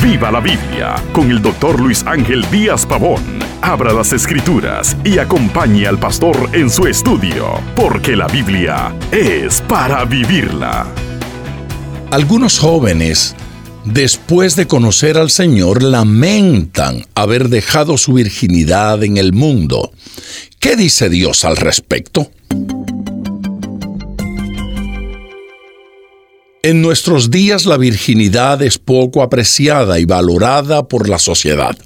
Viva la Biblia con el doctor Luis Ángel Díaz Pavón. Abra las escrituras y acompañe al pastor en su estudio, porque la Biblia es para vivirla. Algunos jóvenes, después de conocer al Señor, lamentan haber dejado su virginidad en el mundo. ¿Qué dice Dios al respecto? En nuestros días la virginidad es poco apreciada y valorada por la sociedad.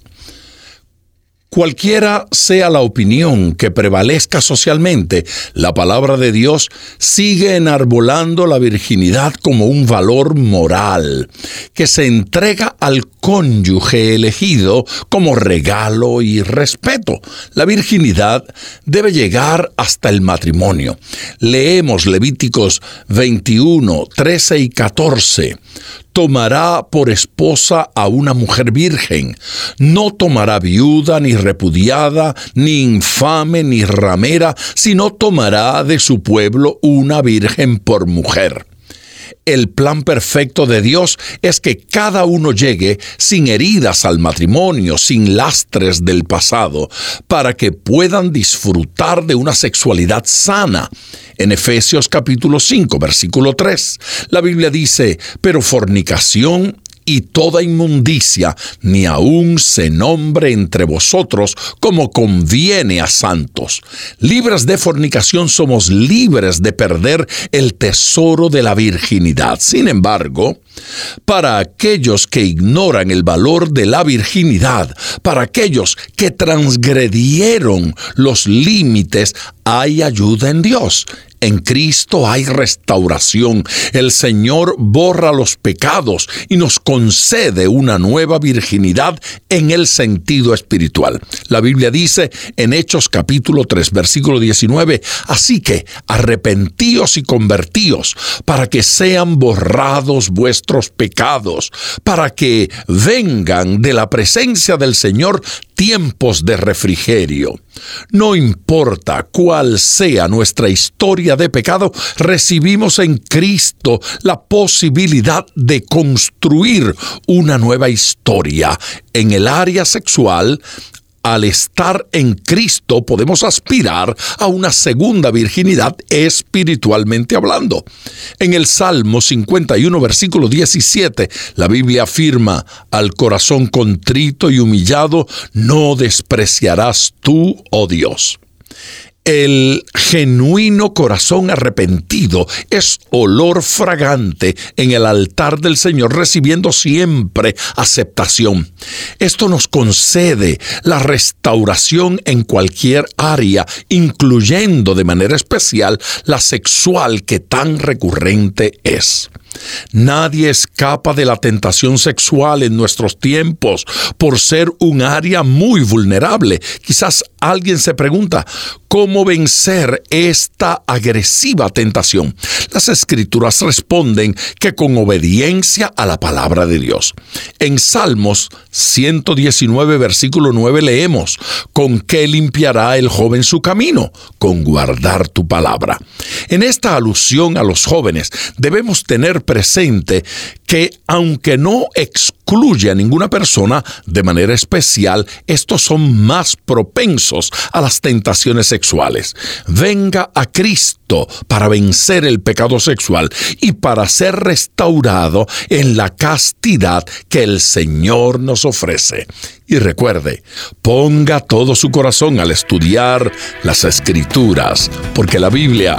Cualquiera sea la opinión que prevalezca socialmente, la palabra de Dios sigue enarbolando la virginidad como un valor moral, que se entrega al cónyuge elegido como regalo y respeto. La virginidad debe llegar hasta el matrimonio. Leemos Levíticos 21, 13 y 14 tomará por esposa a una mujer virgen. No tomará viuda, ni repudiada, ni infame, ni ramera, sino tomará de su pueblo una virgen por mujer el plan perfecto de Dios es que cada uno llegue sin heridas al matrimonio, sin lastres del pasado, para que puedan disfrutar de una sexualidad sana. En Efesios capítulo 5, versículo 3, la Biblia dice, pero fornicación y toda inmundicia, ni aun se nombre entre vosotros como conviene a santos. Libres de fornicación somos libres de perder el tesoro de la virginidad. Sin embargo, para aquellos que ignoran el valor de la virginidad, para aquellos que transgredieron los límites, hay ayuda en Dios. En Cristo hay restauración. El Señor borra los pecados y nos concede una nueva virginidad en el sentido espiritual. La Biblia dice en Hechos capítulo 3 versículo 19, así que arrepentíos y convertíos para que sean borrados vuestros pecados, para que vengan de la presencia del Señor tiempos de refrigerio. No importa cuál sea nuestra historia de pecado, recibimos en Cristo la posibilidad de construir una nueva historia en el área sexual al estar en Cristo podemos aspirar a una segunda virginidad espiritualmente hablando. En el Salmo 51, versículo 17, la Biblia afirma, al corazón contrito y humillado no despreciarás tú, oh Dios. El genuino corazón arrepentido es olor fragante en el altar del Señor, recibiendo siempre aceptación. Esto nos concede la restauración en cualquier área, incluyendo de manera especial la sexual que tan recurrente es. Nadie escapa de la tentación sexual en nuestros tiempos por ser un área muy vulnerable. Quizás alguien se pregunta, ¿cómo vencer esta agresiva tentación? Las escrituras responden que con obediencia a la palabra de Dios. En Salmos 119, versículo 9 leemos, ¿con qué limpiará el joven su camino? Con guardar tu palabra. En esta alusión a los jóvenes debemos tener presente que aunque no excluye a ninguna persona de manera especial, estos son más propensos a las tentaciones sexuales. Venga a Cristo para vencer el pecado sexual y para ser restaurado en la castidad que el Señor nos ofrece. Y recuerde, ponga todo su corazón al estudiar las escrituras, porque la Biblia